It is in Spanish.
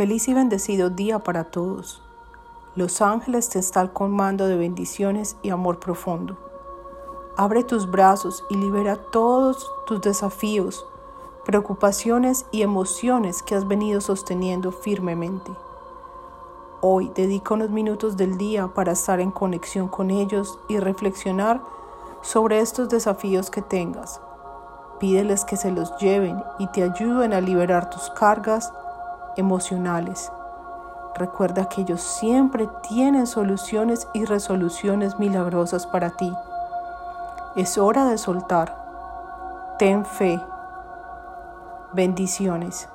Feliz y bendecido día para todos. Los ángeles te están comando de bendiciones y amor profundo. Abre tus brazos y libera todos tus desafíos, preocupaciones y emociones que has venido sosteniendo firmemente. Hoy dedica unos minutos del día para estar en conexión con ellos y reflexionar sobre estos desafíos que tengas. Pídeles que se los lleven y te ayuden a liberar tus cargas emocionales. Recuerda que ellos siempre tienen soluciones y resoluciones milagrosas para ti. Es hora de soltar. Ten fe. Bendiciones.